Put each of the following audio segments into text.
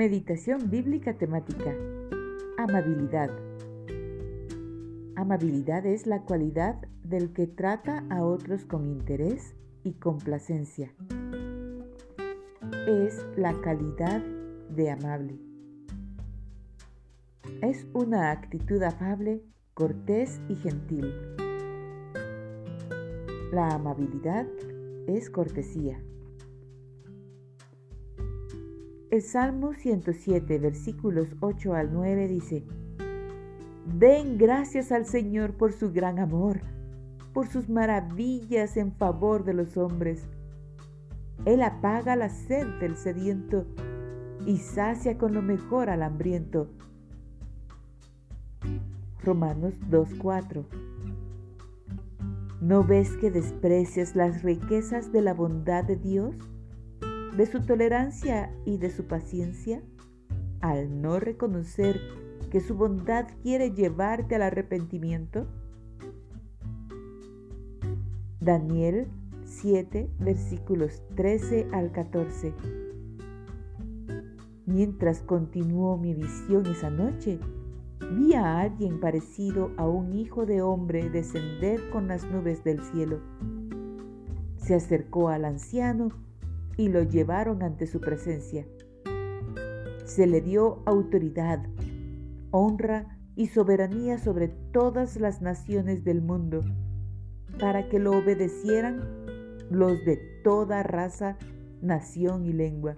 Meditación bíblica temática. Amabilidad. Amabilidad es la cualidad del que trata a otros con interés y complacencia. Es la calidad de amable. Es una actitud afable, cortés y gentil. La amabilidad es cortesía. El Salmo 107, versículos 8 al 9 dice, Den gracias al Señor por su gran amor, por sus maravillas en favor de los hombres. Él apaga la sed del sediento y sacia con lo mejor al hambriento. Romanos 2.4 ¿No ves que desprecias las riquezas de la bondad de Dios? De su tolerancia y de su paciencia, al no reconocer que su bondad quiere llevarte al arrepentimiento? Daniel 7, versículos 13 al 14. Mientras continuó mi visión esa noche, vi a alguien parecido a un hijo de hombre descender con las nubes del cielo. Se acercó al anciano y lo llevaron ante su presencia. Se le dio autoridad, honra y soberanía sobre todas las naciones del mundo, para que lo obedecieran los de toda raza, nación y lengua.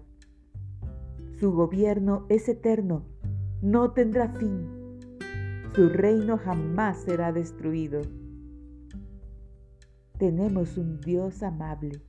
Su gobierno es eterno, no tendrá fin. Su reino jamás será destruido. Tenemos un Dios amable